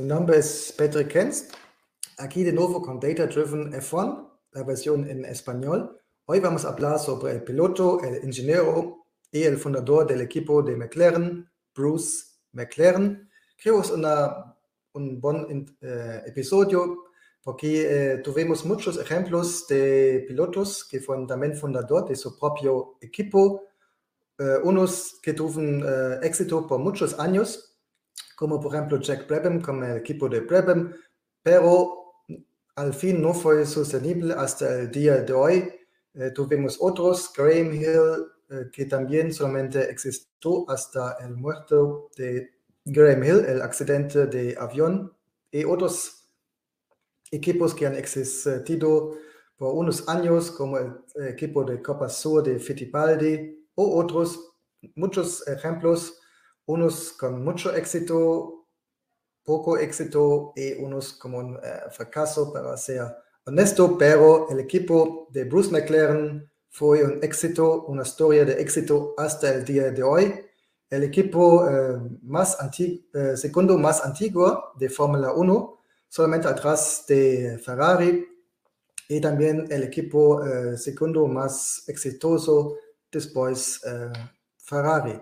mi nombre es Patrick Kenz, aquí de nuevo con Data Driven F1, la versión en español. Hoy vamos a hablar sobre el piloto, el ingeniero y el fundador del equipo de McLaren, Bruce McLaren. Creo que es una, un buen eh, episodio porque eh, tuvimos muchos ejemplos de pilotos que fueron también fundador de su propio equipo, eh, unos que tuvieron éxito por muchos años como por ejemplo Jack Brabham con el equipo de Brabham, pero al fin no fue sostenible hasta el día de hoy. Eh, tuvimos otros, Graham Hill, eh, que también solamente existió hasta el muerto de Graham Hill, el accidente de avión, y otros equipos que han existido por unos años, como el equipo de Copa Sur de Fittipaldi, o otros, muchos ejemplos unos con mucho éxito, poco éxito y unos como un uh, fracaso, para ser honesto, pero el equipo de Bruce McLaren fue un éxito, una historia de éxito hasta el día de hoy. El equipo uh, más uh, segundo más antiguo de Fórmula 1, solamente atrás de Ferrari, y también el equipo segundo más exitoso después Ferrari.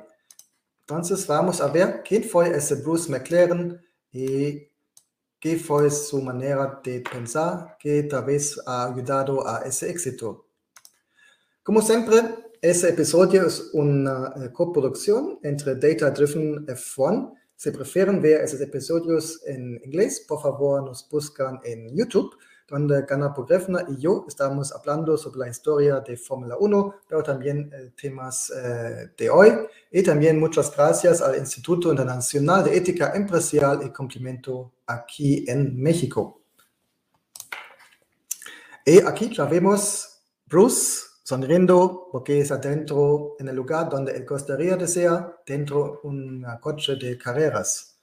Entonces vamos a ver quién fue ese Bruce McLaren y qué fue su manera de pensar que tal vez ha ayudado a ese éxito. Como siempre, ese episodio es una eh, coproducción entre Data Driven F1. Si prefieren ver esos episodios en inglés, por favor nos buscan en YouTube donde Gana Pogrefna y yo estamos hablando sobre la historia de Fórmula 1, pero también eh, temas eh, de hoy. Y también muchas gracias al Instituto Internacional de Ética Empresarial y Cumplimiento aquí en México. Y aquí ya vemos Bruce sonriendo porque está dentro en el lugar donde él gustaría de ser, dentro de un coche de carreras.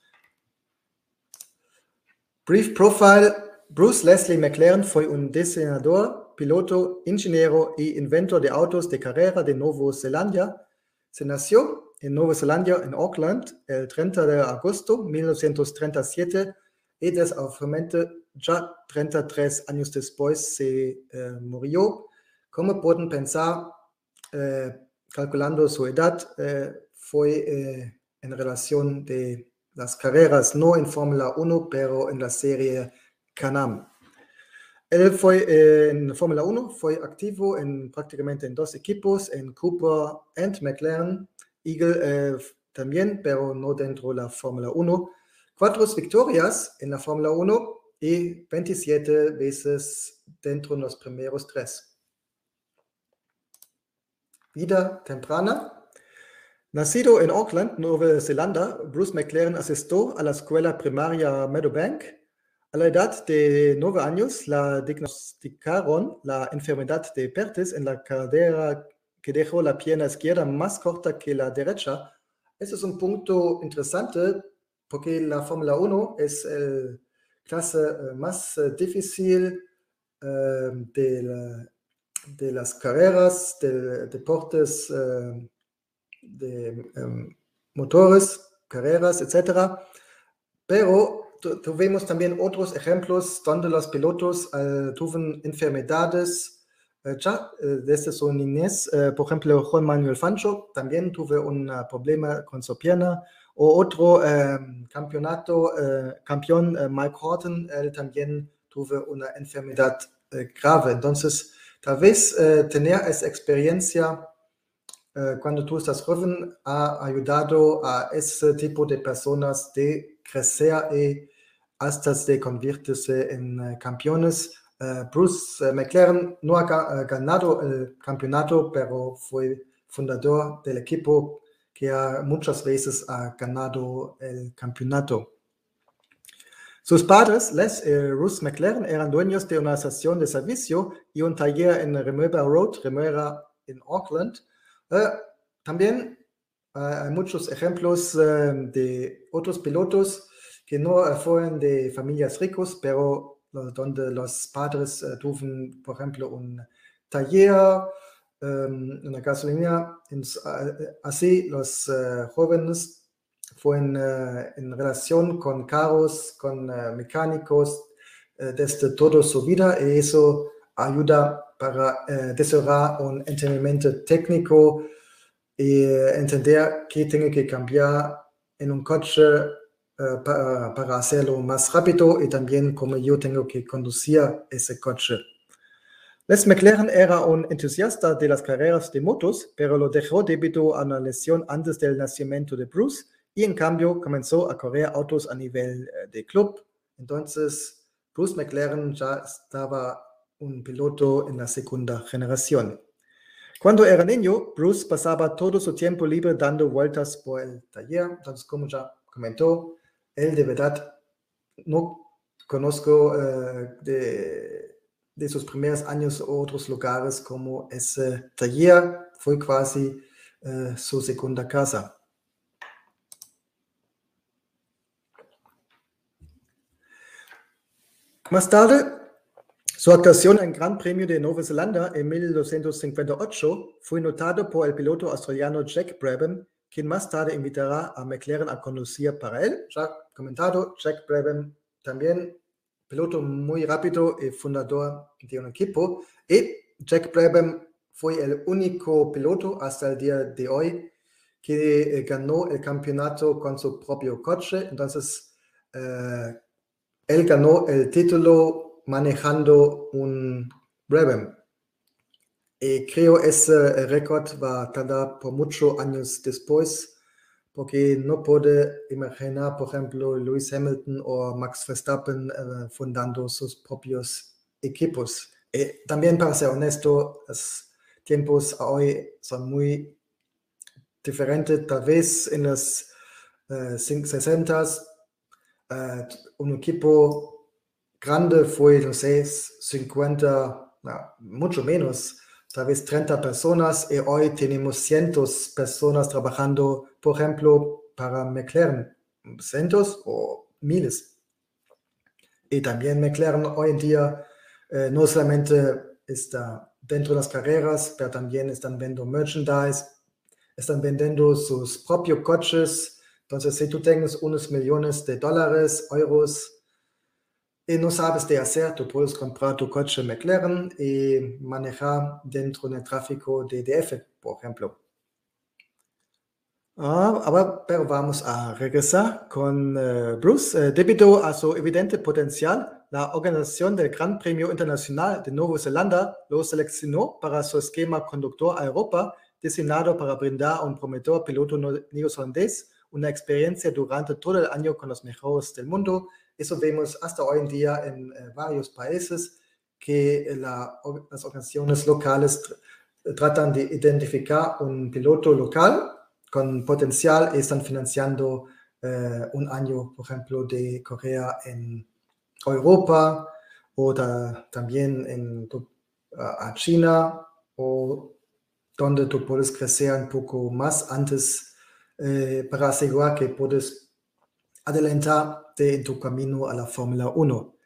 Brief profile Bruce Leslie McLaren fue un diseñador, piloto, ingeniero y inventor de autos de carrera de Nueva Zelanda. Se nació en Nueva Zelanda, en Auckland, el 30 de agosto de 1937 y desafortunadamente ya 33 años después se eh, murió. Como pueden pensar, eh, calculando su edad, eh, fue en relación de las carreras, no en Fórmula 1, pero en la serie Canam. Él fue eh, en Fórmula 1, fue activo en prácticamente en dos equipos, en Cooper and McLaren, Eagle eh, también, pero no dentro de la Fórmula 1. Cuatro victorias en la Fórmula 1 y 27 veces dentro de los primeros tres. Vida temprana. Nacido en Auckland, Nueva Zelanda, Bruce McLaren asistió a la escuela primaria Meadowbank a la edad de nueve años la diagnosticaron la enfermedad de Pertes en la cadera que dejó la pierna izquierda más corta que la derecha. Ese es un punto interesante porque la Fórmula 1 es la clase eh, más eh, difícil eh, de, las carreras, de deportes de motores, carreras, etc. Pero tuvimos también otros ejemplos donde los pilotos uh, tuvieron enfermedades ya desde su niñez. por ejemplo, Juan Manuel Fancho también tuvo un problema con su pierna. O otro campeonato, campeón Mike Horton, él también tuvo una enfermedad grave. Entonces, tal vez tener esa experiencia cuando tú estás joven ha ayudado a ese tipo de personas de crecer y hasta se convertirse en eh, campeones. Eh, Bruce eh, McLaren no ha ganado el campeonato, pero fue fundador del equipo que muchas veces ha ganado el campeonato. Sus padres, Les y Bruce McLaren, eran dueños de una estación de servicio y un taller en Remuera Road, Remuera en Auckland. también hay muchos ejemplos de otros pilotos que no fueron de familias ricos, pero donde los padres tuvieron, por ejemplo, un taller, um, una gasolina. así los uh, jóvenes fue en, relación con carros, con mecánicos, desde toda su vida y eso ayuda para desarrollar un entendimiento técnico y entender qué tiene que cambiar en un coche para, para hacerlo más rápido y también cómo yo tengo que conducir ese coche. Les McLaren era un entusiasta de las carreras de motos, pero lo dejó debido a una lesión antes del nacimiento de Bruce y en cambio comenzó a correr autos a nivel eh, de club. Entonces, Bruce McLaren ya estaba un piloto en la segunda generación. Cuando era niño, Bruce pasaba todo su tiempo libre dando vueltas por el taller. Entonces, como ya comentó, él de verdad no conozco uh, de de sus primeros años otros lugares como ese taller fue casi uh, su segunda casa. Más tarde, su actuación en Gran Premio de Nueva Zelanda en 1258 fue notado por el piloto australiano Jack Brabham, quien más tarde invitará a McLaren a conducir para él. Ya comentado, Jack Brabham también piloto muy rápido y fundador de un equipo. Y Jack Brabham fue el único piloto hasta el día de hoy que eh, ganó el campeonato con su propio coche. Entonces, eh, él ganó el título manejando un Brabham. Y creo ese récord va a tardar por muchos años después porque no puede imaginar, por ejemplo, Lewis Hamilton o Max Verstappen uh, fundando sus propios equipos. Y también, para ser honesto, los tiempos hoy son muy diferentes. Tal vez en los uh, 60 uh, un equipo grande fue, no sé, 50, no, mucho menos tal vez 30 personas y hoy tenemos cientos personas trabajando, por ejemplo, para McLaren, cientos o miles. Y también McLaren hoy en día eh, no solamente está dentro de las carreras, pero también están vendiendo merchandise, están vendiendo sus propios coches. Entonces, si tú tienes unos millones de dólares, euros, y no sabes de hacer, tú puedes comprar tu coche McLaren y manejar dentro del tráfico de DF, por ejemplo. Ah, ahora, pero vamos a regresar con uh, Bruce. Uh, debido a su evidente potencial, la organización del Gran Premio Internacional de Nueva Zelanda lo seleccionó para su esquema conductor a Europa, diseñado para brindar a un prometedor piloto neozelandés una experiencia durante todo el año con los mejores del mundo eso vemos hasta hoy en día en eh, varios países que la, las organizaciones locales tr tratan de identificar un piloto local con potencial y están financiando eh, un año, por ejemplo, de Corea en Europa o también en a China o donde tú puedes crecer un poco más antes eh, para asegurar que puedes adelantarte en tu camino a la Fórmula 1.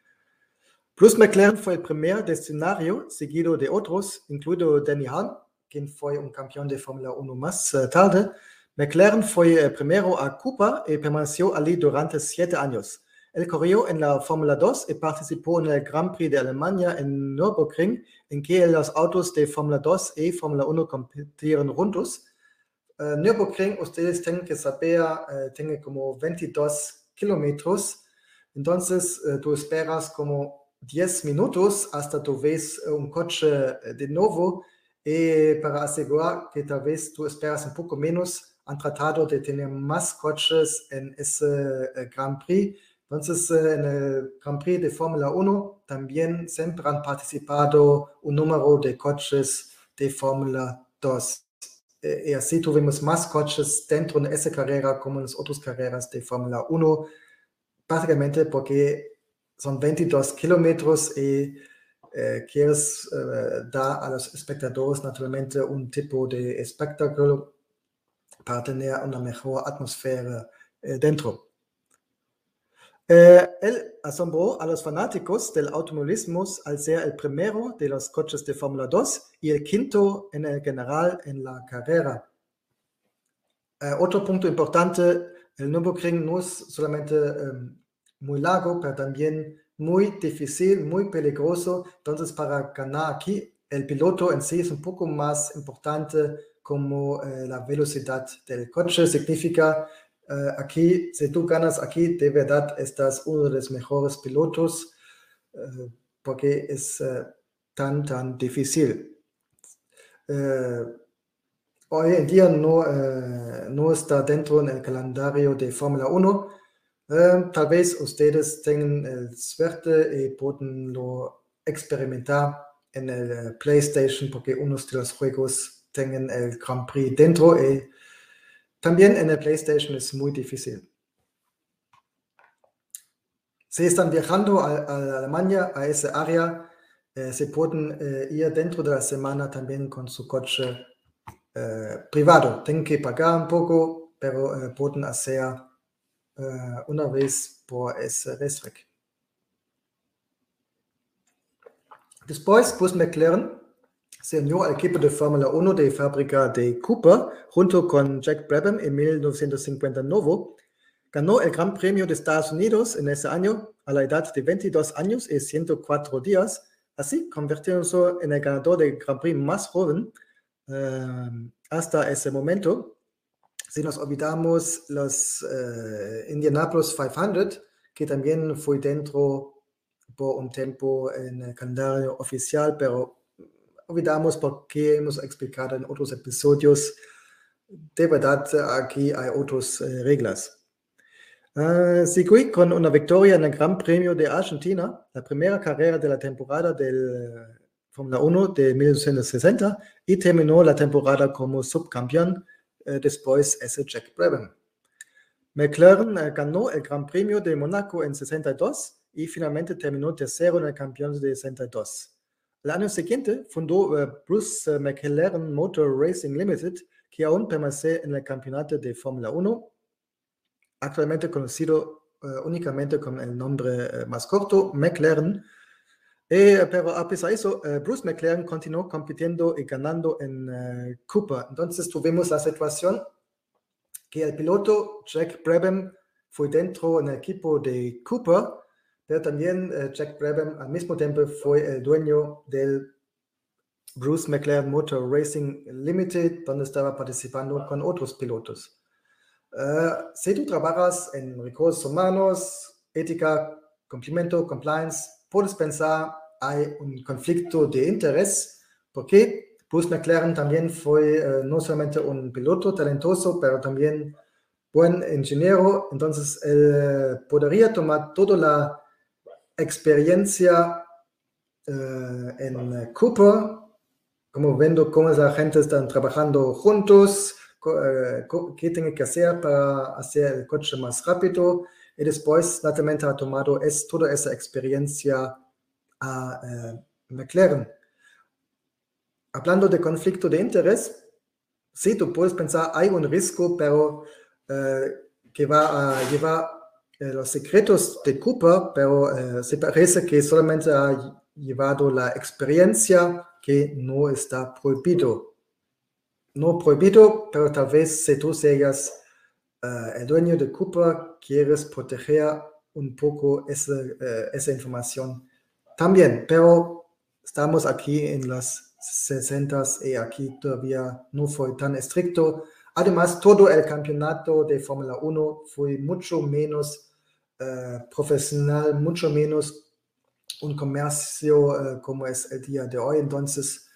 Bruce McLaren fue el primer destinario, seguido de otros, incluido Danny Hahn, quien fue un campeón de Fórmula 1 más uh, tarde. McLaren fue primero a Cuba y permaneció allí durante siete años. Él corrió en la Fórmula 2 y participó en el Grand Prix de Alemania en Nürburgring, en que los autos de Fórmula 2 y Fórmula 1 compitieron juntos. Uh, Nürburgring, ustedes tienen que saber, uh, tiene como 22 kilómetros. Entonces, uh, tú esperas como 10 minutos hasta tú ves un coche de nuevo y para asegurar que tal vez tú esperas un poco menos, han tratado de tener más coches en ese Grand Prix. Entonces, en el Grand Prix de Fórmula 1 también siempre han participado un número de coches de Fórmula 2 y así tuvimos más coches dentro de esa carrera como en las otras carreras de Fórmula 1, básicamente porque son 22 kilómetros y quieres eh, dar a los espectadores naturalmente un tipo de espectáculo para tener una mejor atmósfera eh, dentro. Eh, él asombró a los fanáticos del automovilismo al ser el primero de los coches de Fórmula 2 y el quinto en el general en la carrera. Eh, otro punto importante el Nürburgring no es solamente um, muy largo, pero también muy difícil, muy peligroso. Entonces, para ganar aquí, el piloto en sí es un poco más importante como eh, la velocidad del coche. Significa, eh, aquí, si tú ganas aquí, de verdad estás uno de los mejores pilotos eh, porque es eh, tan, tan difícil. Hoy en día no, no está dentro del calendario de Fórmula 1. tal vez ustedes tengan suerte y pueden lo experimentar en el PlayStation porque unos de los juegos tienen el Grand Prix dentro y también en el PlayStation es muy difícil. Si están viajando a, a Alemania, a esa área, eh, se pueden eh, ir dentro de la semana también con su coche eh, privado. Tienen que pagar un poco, pero eh, pueden hacer eh, una vez por ese restrict. Después, pues McLaren se unió al equipo de Fórmula 1 de fábrica de Cooper junto con Jack Brabham en 1959. Ganó el Gran Premio de Estados Unidos en ese año a la edad de 22 años y 104 días así convirtiéndose en el ganador del Grand Prix más joven eh, hasta ese momento. Si nos olvidamos los eh, Indianapolis 500, que también fue dentro por un tiempo en el calendario oficial, pero olvidamos porque hemos explicado en otros episodios. De verdad, aquí hay otras eh, reglas. Uh, seguí con una victoria en el Gran Premio de Argentina, la primera carrera de la temporada del Fórmula 1 de 1960 y terminó la temporada como subcampeón. Uh, después ese Jack Brabham. McLaren ganó el Gran Premio de Monaco en 62 y finalmente terminó tercero en el campeonato de 62. El año siguiente fundó Bruce McLaren Motor Racing Limited, que aún permanece en el campeonato de Fórmula 1 actualmente conocido uh, únicamente con el nombre uh, más corto, McLaren. Eh, pero a pesar de eso, uh, Bruce McLaren continuó compitiendo y ganando en Cooper. Entonces tuvimos la situación que el piloto Jack Brabham fue dentro en el equipo de Cooper, pero también Jack Brabham al mismo tiempo fue el dueño del Bruce McLaren Motor Racing Limited, donde estaba participando con otros pilotos. Uh, si tú trabajas en recursos humanos, ética, cumplimiento, compliance, puedes pensar hay un conflicto de interés porque Bruce McLaren también fue uh, no solamente un piloto talentoso, pero también buen ingeniero. Entonces, él podría tomar toda la experiencia uh, en Cooper, como viendo cómo la gente están trabajando juntos, eh, qué tiene que hacer para hacer el coche más rápido y después naturalmente ha tomado es, toda esa experiencia a uh, McLaren. Hablando de conflicto de interés, sí, tú puedes pensar, hay un riesgo, pero uh, que va a llevar uh, los secretos de Cooper, pero se parece que solamente ha llevado la experiencia que no está prohibido no prohibido, pero tal vez si tú seas uh, el dueño de Cooper, quieres proteger un poco esa, esa información también, pero estamos aquí en las 60 y aquí todavía no fue tan estricto. Además, todo el campeonato de Fórmula 1 fue mucho menos uh, profesional, mucho menos un comercio como es el día de hoy. Entonces,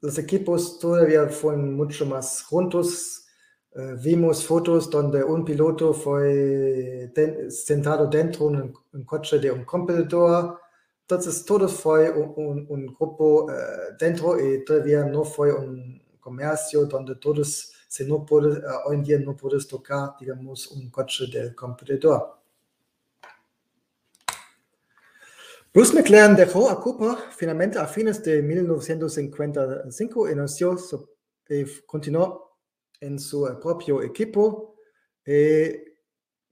los equipos todavía fueron mucho más juntos. Uh, vimos fotos donde un piloto fue sentado dentro de un, coche de un competidor. Entonces, todo fue un, grupo dentro y todavía no fue un comercio donde todos, se no hoy en día no puedes tocar, digamos, un coche del competidor. Bruce McLaren dejó a Cooper finalmente a fines de 1955 y nació, eh, continuó en su propio equipo eh,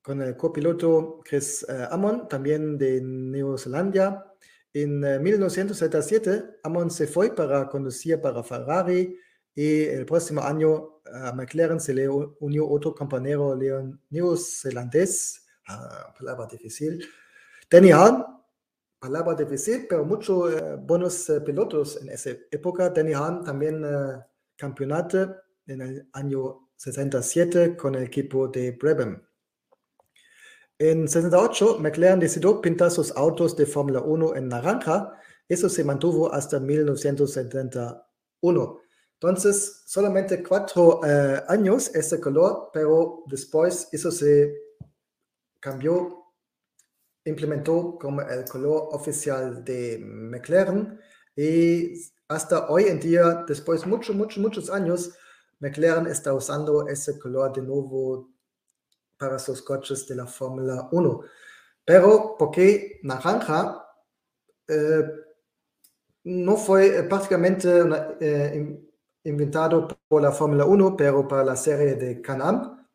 con el copiloto Chris eh, Amon, también de Nueva Zelanda. En 1977, Amon se fue para conducir para Ferrari y el próximo año a McLaren se le unió otro compañero neozelandés, ah, palabra difícil, Danny Palabra difícil, pero muchos eh, buenos eh, pilotos en esa época. Danny Hahn también eh, campeonato en el año 67 con el equipo de Brabham. En 68, McLaren decidió pintar sus autos de Fórmula 1 en naranja. Eso se mantuvo hasta 1971. Entonces, solamente cuatro eh, años ese color, pero después eso se cambió, implementó como el color oficial de McLaren y hasta hoy en día, después de muchos, muchos, muchos años, McLaren está usando ese color de nuevo para sus coches de la Fórmula 1. Pero, porque naranja eh, no fue prácticamente eh, inventado por la Fórmula 1, pero para la serie de Can-Am,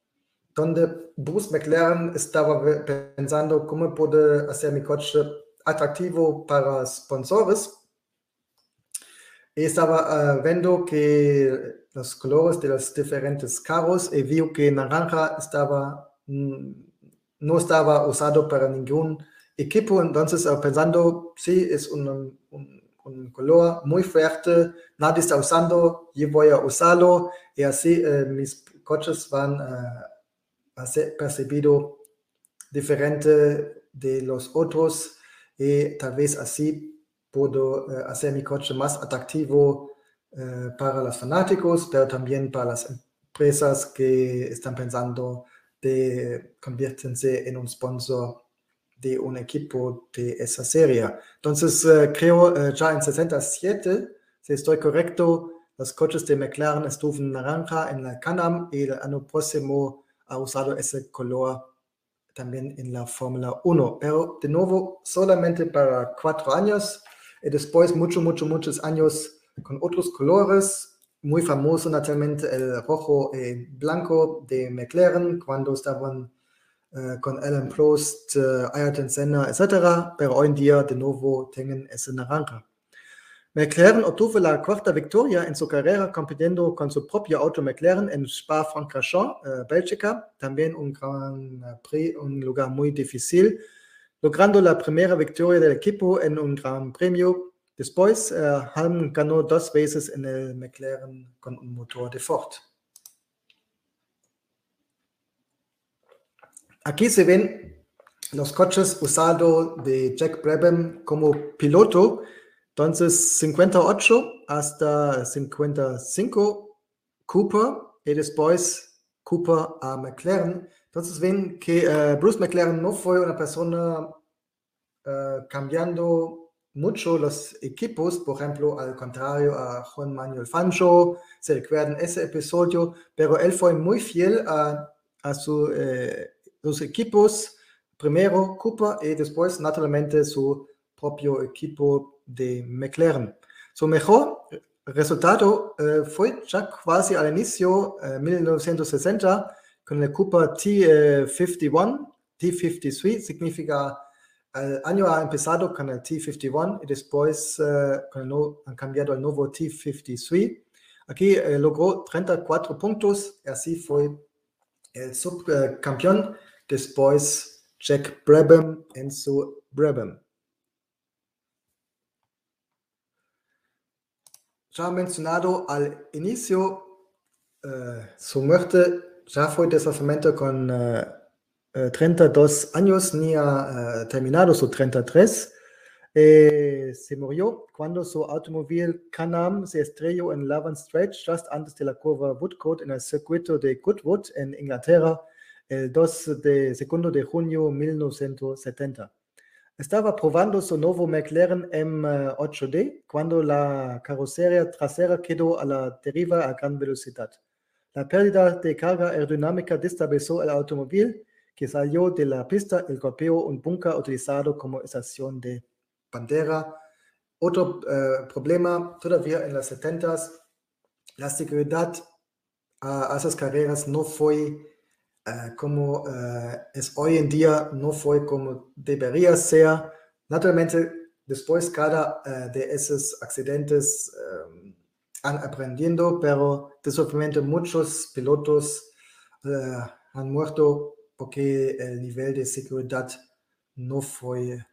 donde Bruce McLaren estaba pensando cómo puede hacer mi coche atractivo para sponsores. Y estaba uh, viendo que los colores de los diferentes carros y vio que naranja estaba Mm, no estaba usado para ningún equipo, entonces ah, pensando, sí, es un, color muy fuerte, nadie está usando, yo voy a usarlo y así eh, mis coches van a ser percibido diferente de los otros y tal vez así puedo eh, hacer mi coche más atractivo eh, para los fanáticos, pero también para las empresas que están pensando de conviértense en un sponsor de un equipo de esa serie. Entonces, eh, creo ya en 67, si estoy correcto, los coches de McLaren estuvieron naranja en la Canam y el año próximo ha usado ese color también en la Fórmula 1. Pero de nuevo, solamente para cuatro años y después muchos, muchos, muchos años con otros colores muy famoso naturalmente el rojo y blanco de McLaren cuando estaban uh, con Alan Prost, uh, Ayrton Senna, etc. Pero hoy en día de nuevo tienen ese naranja. McLaren obtuvo la cuarta victoria en su carrera compitiendo con su propio auto McLaren en Spa-Francorchamps, uh, Bélgica, también un gran prix, un lugar muy difícil, logrando la primera victoria del equipo en un gran premio Después, uh, Halm ganó dos veces en el McLaren con un motor de Ford. Aquí se ven los coches usados de Jack Brabham como piloto. Entonces, 58 hasta 55 Cooper y después Cooper a McLaren. Entonces ven que uh, Bruce McLaren no fue una persona uh, cambiando mucho los equipos, por ejemplo, al contrario a Juan Manuel Fancho, se recuerdan ese episodio, pero él fue muy fiel a, eh, sus equipos, primero Cooper y después naturalmente su propio equipo de McLaren. Su mejor resultado eh, fue ya casi al inicio, eh, 1960, con el Cooper T51, T53, significa el año ha empezado con el T51 y después uh, con el no, han cambiado al nuevo T53. Aquí uh, logró 34 puntos y así fue el subcampeón. después Jack Brabham en su Brabham. Ya mencionado al inicio, uh, su muerte ya fue desplazamiento con 32 eh, años ni ha uh, terminado su 33. Eh, se murió cuando su automóvil Canam se estrelló en Lavan Strait just antes de la curva Woodcote en el circuito de Goodwood en Inglaterra el 2 de, segundo de junio de 1970. Estaba probando su nuevo McLaren M8D cuando la carrocería trasera quedó a la deriva a gran velocidad. La pérdida de carga aerodinámica destabilizó el automóvil que salió de la pista el golpeó un búnker utilizado como estación de bandera. Otro uh, problema, todavía en los 70 la seguridad a, a esas carreras no fue uh, como uh, es hoy en día, no fue como debería ser. Naturalmente, después cada de esos accidentes han aprendiendo, pero desafortunadamente muchos pilotos eh, han muerto porque el nivel de seguridad no fue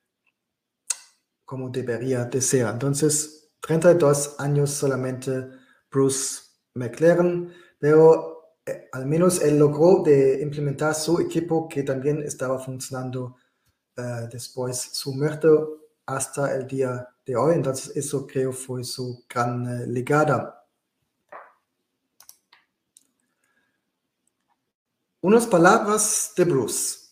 como debería de ser. Entonces, 32 años solamente Bruce McLaren, pero eh, al menos él logró de implementar su equipo que también estaba funcionando uh, después su muerte hasta el día de hoy. Entonces, eso creo fue su gran uh, legada. Unas palabras de Bruce.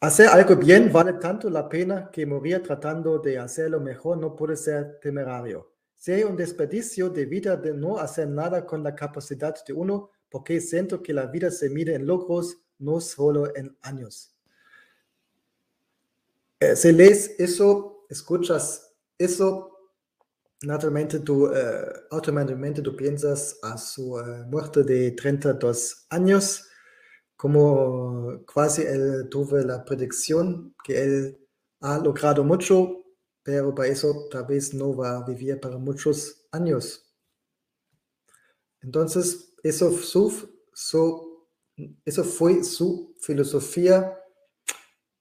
Hacer algo bien vale tanto la pena que morir tratando de hacerlo mejor no puede ser temerario. Sería un desperdicio de vida de no hacer nada con la capacidad de uno, porque siento que la vida se mide en logros, no solo en años. Eh, si lees eso, escuchas eso, naturalmente tú, eh, automáticamente tú piensas a su eh, muerte de 32 años, como casi él tuvo la predicción que él ha logrado mucho, pero para eso tal vez no va a vivir para muchos años. Entonces, eso, eso fue su filosofía,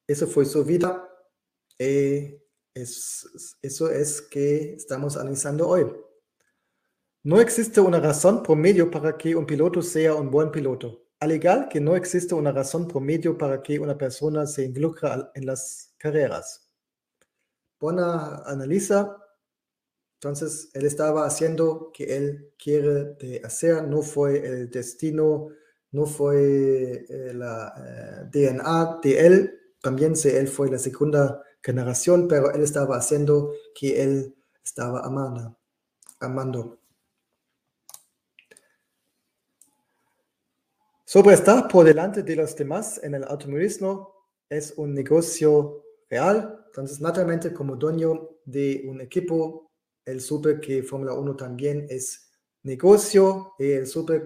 eso fue su vida, y es, eso es que estamos analizando hoy. No existe una razón promedio para que un piloto sea un buen piloto, al igual que no existe una razón promedio para que una persona se involucre en las carreras. Bona analiza, entonces él estaba haciendo que él quiere de hacer, no fue el destino, no fue eh, la eh, DNA de él, también si él fue la segunda generación, pero él estaba haciendo que él estaba amando. amando. Sobre estar por delante de los demás en el automovilismo es un negocio real. Entonces, naturalmente, como dueño de un equipo, él supe que Fórmula 1 también es negocio y él supe,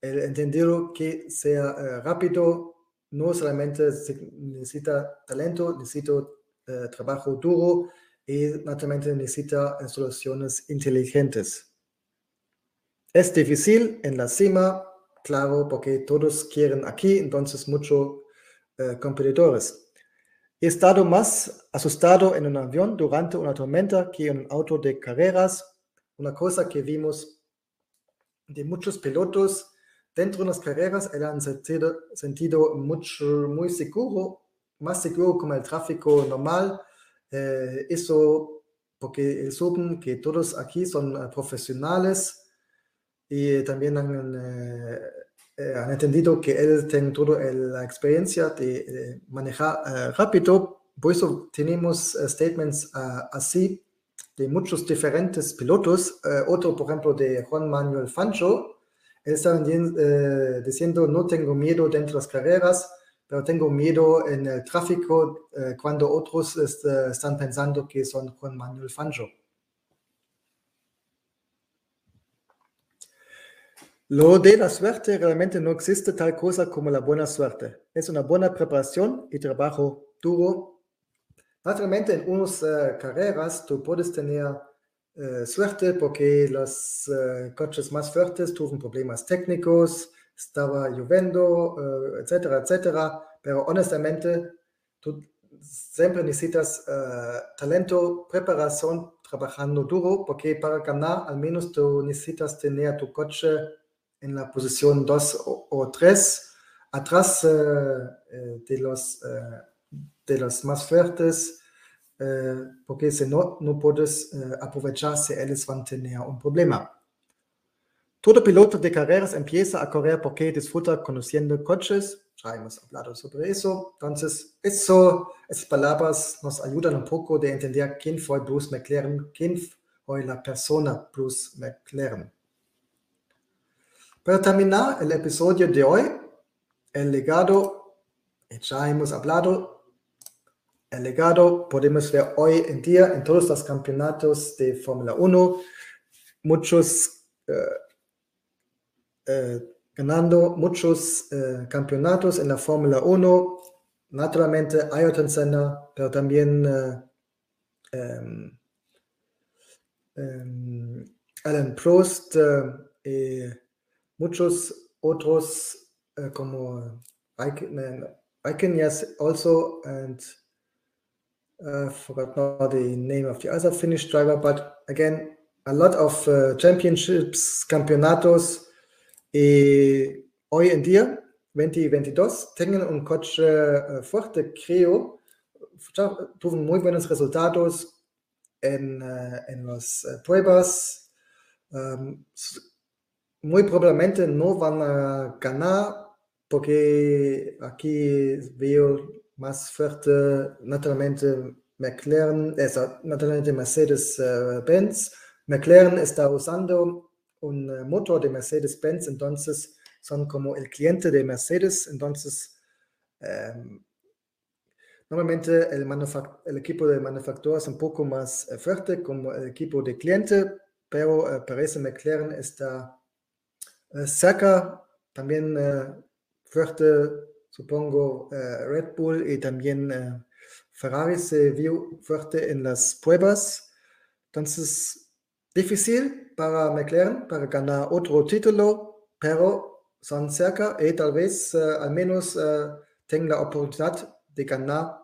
él entendió que sea eh, rápido, no solamente necesita talento, necesita eh, trabajo duro y naturalmente necesita eh, soluciones inteligentes. Es difícil en la cima, claro, porque todos quieren aquí, entonces muchos competidores. He estado más asustado en un avión durante una tormenta que en un auto de carreras. Una cosa que vimos de muchos pilotos dentro de las carreras eran sentido, sentido mucho, muy seguro, más seguro como el tráfico normal. Eh, eso porque suben que todos aquí son eh, profesionales y también han eh, eh, han entendido que él tiene toda la experiencia de, manejar eh, rápido. Por eso tenemos eh, statements así de muchos diferentes pilotos. otro, por ejemplo, de Juan Manuel Fancho. Él estaba diciendo, no tengo miedo dentro de las carreras, pero tengo miedo en el tráfico cuando otros están pensando que son Juan Manuel Fancho. Lo de la suerte realmente no existe tal cosa como la buena suerte. Es una buena preparación y trabajo duro. Naturalmente en unas eh, carreras tú puedes tener eh, suerte porque los eh, coches más fuertes tuvieron problemas técnicos, estaba lloviendo, etcétera, etcétera. Pero honestamente tú siempre necesitas talento, preparación, trabajando duro, porque para ganar al menos tú necesitas tener tu coche en la posición 2 o 3, atrás eh, eh, de, los, eh, de los más fuertes, porque si no, no puedes aprovechar si ellos van un problema. Todo piloto de carreras empieza a correr porque disfruta conociendo coches. Ya hemos hablado sobre eso. Entonces, eso, esas palabras nos ayudan un poco de entender quién fue Bruce McLaren, quién fue la persona Bruce McLaren. Para terminar el episodio de hoy, el legado, ya hemos hablado, el legado podemos ver hoy en día en todos los campeonatos de Fórmula 1, muchos eh, eh, ganando muchos eh, campeonatos en la Fórmula 1, naturalmente Ayrton Senna, pero también em, em, Alan Prost y muchos otros como Icon, yes, also, and uh, forgot now the name of the other Finnish driver, but again, a lot of uh, championships, campeonatos, y hoy en día, 2022, tienen un coche uh, fuerte, creo, tuvo muy buenos resultados en, uh, en las uh, pruebas. Um, muy probablemente no van a ganar porque aquí veo más fuerte naturalmente McLaren, naturalmente Mercedes-Benz. McLaren está usando un motor de Mercedes-Benz, entonces son como el cliente de Mercedes, entonces eh, normalmente el, el, equipo de manufactura es un poco más eh, fuerte como el equipo de cliente, pero eh, parece McLaren está eh, cerca también fuerte, supongo, eh, Red Bull y también eh, Ferrari se vio fuerte en las pruebas. Entonces, difícil para McLaren para ganar otro título, pero son cerca y tal vez eh, al menos tengan la oportunidad de ganar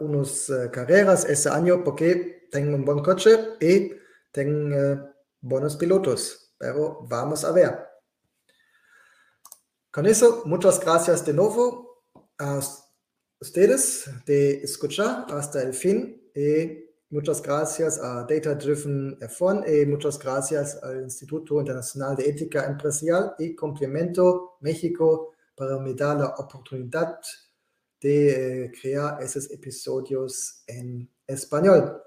unas carreras ese año porque tienen un buen coche y tienen buenos pilotos. Pero vamos a ver. Con eso, muchas gracias de nuevo a ustedes de escuchar hasta el fin y muchas gracias a Data Driven F1 y muchas gracias al Instituto Internacional de Ética Empresarial y Complemento México para me dar la oportunidad de eh, crear esos episodios en español.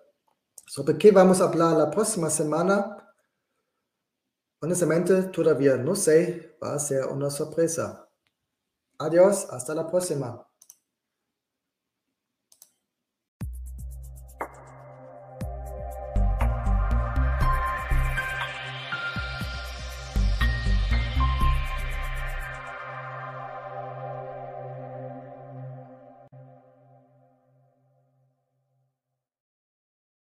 ¿Sobre qué vamos a hablar la próxima semana? Honestamente, todavía no sé, va a ser una sorpresa. Adiós, hasta la próxima.